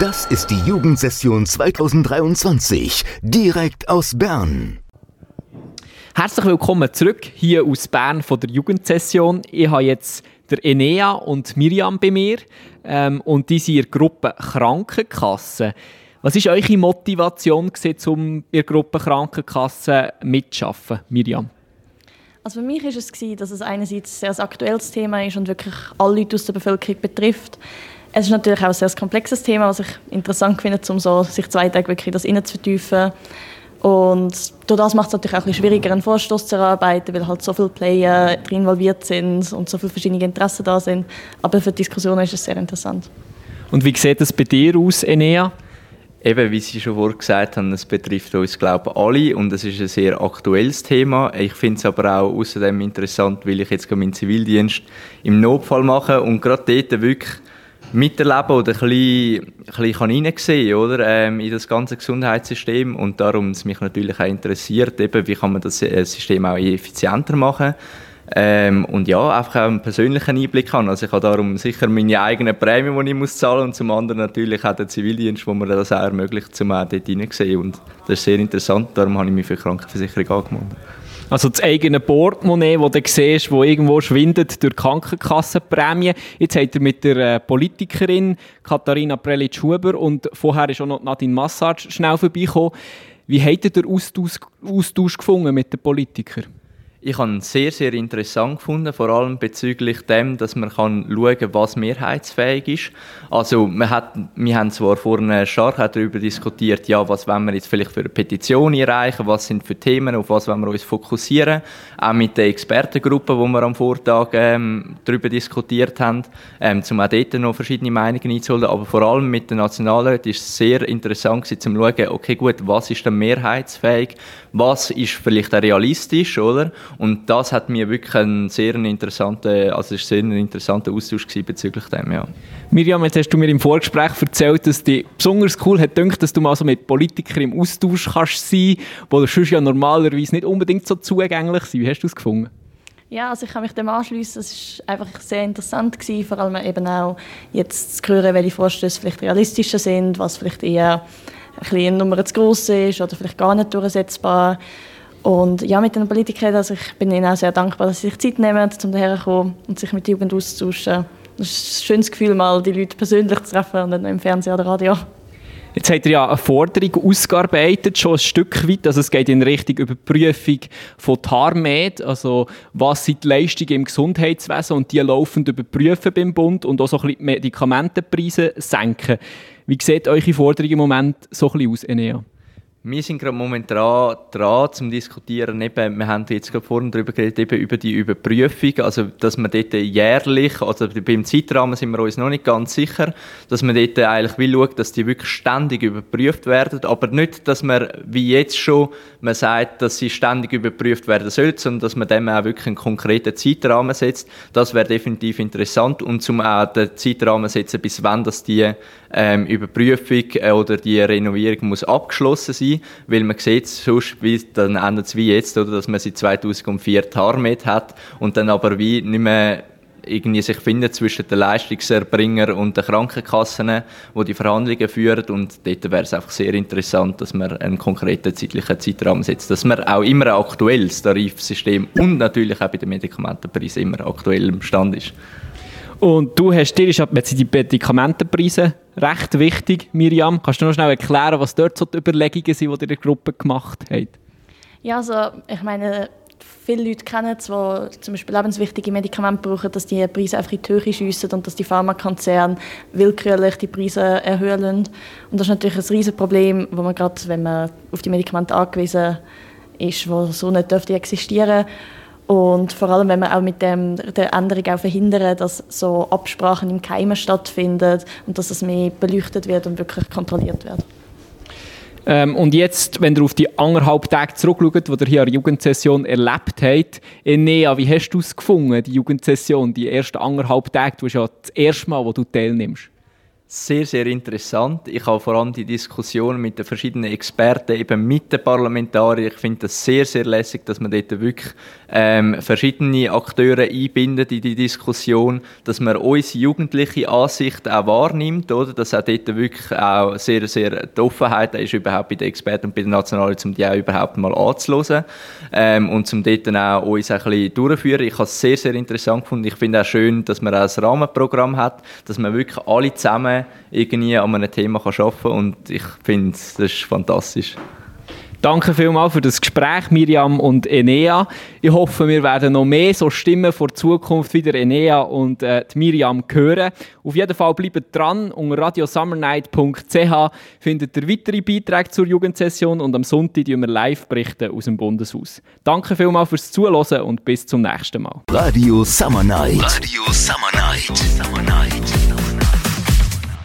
Das ist die Jugendsession 2023, direkt aus Bern. Herzlich willkommen zurück hier aus Bern von der Jugendsession. Ich habe jetzt der Enea und Miriam bei mir ähm, und die sind in der Gruppe Krankenkasse. Was war eure Motivation, gewesen, um in der Gruppe Krankenkasse mitzuarbeiten, Miriam? Also für mich war es, dass es einerseits ein sehr aktuelles Thema ist und wirklich alle Leute aus der Bevölkerung betrifft. Es ist natürlich auch ein sehr komplexes Thema, was ich interessant finde, um so sich zwei Tage wirklich das zu vertiefen. Und durch das macht es natürlich auch ein bisschen schwieriger, einen Vorstoß zu erarbeiten, weil halt so viele Player drin involviert sind und so viele verschiedene Interessen da sind. Aber für die Diskussion ist es sehr interessant. Und wie sieht es bei dir aus, Enea? Eben, wie Sie schon vorhin gesagt haben, es betrifft uns, glaube ich, alle und es ist ein sehr aktuelles Thema. Ich finde es aber auch außerdem interessant, weil ich jetzt meinen Zivildienst im Notfall mache und gerade dort wirklich miterleben oder ein bisschen, ein bisschen hineinsehen oder, ähm, in das ganze Gesundheitssystem. Und darum es mich natürlich auch interessiert, eben, wie kann man das äh, System auch effizienter machen. Ähm, und ja, einfach auch einen persönlichen Einblick haben. Also ich habe darum sicher meine eigene Prämie, die ich muss zahlen und zum anderen natürlich auch den Zivildienst, wo mir das auch ermöglicht, um auch dort hineinzusehen. Und das ist sehr interessant, darum habe ich mich für die Krankenversicherung angemeldet. Also das eigene Portemonnaie, das du siehst, das irgendwo schwindet durch Krankenkassenprämien. Jetzt habt ihr mit der äh, Politikerin Katharina Prelitsch-Huber und vorher ist auch noch Nadine Massage schnell vorbeigekommen. Wie habt ihr den Austausch, Austausch gefunden mit den Politikern? Ich habe es sehr, sehr interessant gefunden, vor allem bezüglich dem, dass man kann schauen kann, was mehrheitsfähig ist. Also wir, hat, wir haben zwar vorhin stark darüber diskutiert, ja, was wollen wir jetzt vielleicht für eine Petition erreichen, was sind für Themen, auf was wollen wir uns fokussieren. Auch mit der Expertengruppe, wo wir am Vortag ähm, darüber diskutiert haben, ähm, um auch dort noch verschiedene Meinungen einzuholen. Aber vor allem mit den Nationalräten ist es sehr interessant zu schauen, okay gut, was ist denn mehrheitsfähig, was ist vielleicht auch realistisch, oder? Und das hat mir wirklich einen sehr interessanten, also ist sehr ein interessanter Austausch bezüglich dem, ja. Miriam, jetzt hast du mir im Vorgespräch erzählt, dass dich besonders cool hat gedacht, dass du mal so mit Politikern im Austausch kannst sein, wo sonst ja normalerweise nicht unbedingt so zugänglich sind. Wie hast du es gefunden? Ja, also ich kann mich dem anschließen. Es war einfach sehr interessant gewesen, vor allem eben auch jetzt zu hören, welche Vorstöße vielleicht realistischer sind, was vielleicht eher ein bisschen eine Nummer zu groß ist oder vielleicht gar nicht durchsetzbar. Und ja, mit den Politikern, also ich bin ihnen auch sehr dankbar, dass sie sich Zeit nehmen, um hierher zu kommen und sich mit der Jugend auszutauschen. Das ist ein schönes Gefühl, mal die Leute persönlich zu treffen und nicht nur im Fernsehen oder Radio. Jetzt habt ihr ja eine Forderung ausgearbeitet, schon ein Stück weit. Also es geht in Richtung Überprüfung von TARMED, also was sind die Leistungen im Gesundheitswesen und die laufend überprüfen beim Bund und auch so ein bisschen Medikamentenpreise senken. Wie sieht eure Forderung im Moment so ein bisschen aus, Enea? Wir sind gerade momentan dran, zum diskutieren. Eben, wir haben jetzt gerade vorhin darüber geredet, eben über die Überprüfung. Also, dass man dort jährlich, also beim Zeitrahmen sind wir uns noch nicht ganz sicher, dass man dort eigentlich will schauen, dass die wirklich ständig überprüft werden. Aber nicht, dass man wie jetzt schon, man sagt, dass sie ständig überprüft werden sollen, sondern dass man dem auch wirklich einen konkreten Zeitrahmen setzt. Das wäre definitiv interessant. Und zum auch den Zeitrahmen setzen, bis wann das die ähm, Überprüfung äh, oder die Renovierung muss abgeschlossen sein, weil man sieht sonst, wie, dann endet es wie jetzt, oder, dass man seit 2004 TARMED hat und dann aber wie nicht mehr irgendwie sich findet zwischen den Leistungserbringer und den Krankenkassen, wo die Verhandlungen führen und dort wäre es einfach sehr interessant, dass man einen konkreten zeitlichen Zeitrahmen setzt, dass man auch immer ein aktuelles Tarifsystem und natürlich auch bei den Medikamentenpreisen immer aktuell im Stand ist. Und du hast dir jetzt die Medikamentenpreise recht wichtig, Miriam. Kannst du noch schnell erklären, was dort so die Überlegungen sind, die ihr in Gruppe gemacht habt? Ja, also ich meine, viele Leute kennen es, die zum Beispiel lebenswichtige Medikamente brauchen, dass die Preise einfach in die Höhe schiessen und dass die Pharmakonzerne willkürlich die Preise erhöhen. Und das ist natürlich ein riesiges Problem, wo man gerade, wenn man auf die Medikamente angewiesen ist, wo so nicht existieren dürfte und vor allem, wenn wir auch mit dem, der Änderung auch verhindern, dass so Absprachen im Keimen stattfinden und dass es mehr beleuchtet wird und wirklich kontrolliert wird. Ähm, und jetzt, wenn ihr auf die anderthalb Tage zurückschaut, die ihr hier an der Jugendsession erlebt habt, Enea, wie hast du es gefunden, die Jugendsession, die ersten anderthalb Tage? Du hast ja das erste Mal, wo du teilnimmst. Sehr, sehr interessant. Ich habe vor allem die Diskussion mit den verschiedenen Experten, eben mit den Parlamentariern, ich finde das sehr, sehr lässig, dass man dort wirklich ähm, verschiedene Akteure einbindet in die Diskussion, dass man unsere jugendliche Ansicht auch wahrnimmt, oder? dass auch dort wirklich auch sehr, sehr die Offenheit ist, überhaupt bei den Experten und bei den Nationalen, um die auch überhaupt mal anzuhören ähm, und um dort dann auch uns ein bisschen durchzuführen. Ich habe es sehr, sehr interessant gefunden. Ich finde auch schön, dass man auch ein Rahmenprogramm hat, dass man wirklich alle zusammen irgendwie an einem Thema arbeiten kann und ich finde, das ist fantastisch. Danke vielmals für das Gespräch, Miriam und Enea. Ich hoffe, wir werden noch mehr so Stimmen vor Zukunft wieder Enea und äh, Miriam hören. Auf jeden Fall bleibt dran. Unter radiosummernight.ch findet ihr weitere Beiträge zur Jugendsession und am Sonntag berichten wir live berichten aus dem Bundeshaus. Danke vielmals fürs Zuhören und bis zum nächsten Mal. Radio Summer Night. Radio Summer Night. Summer Night.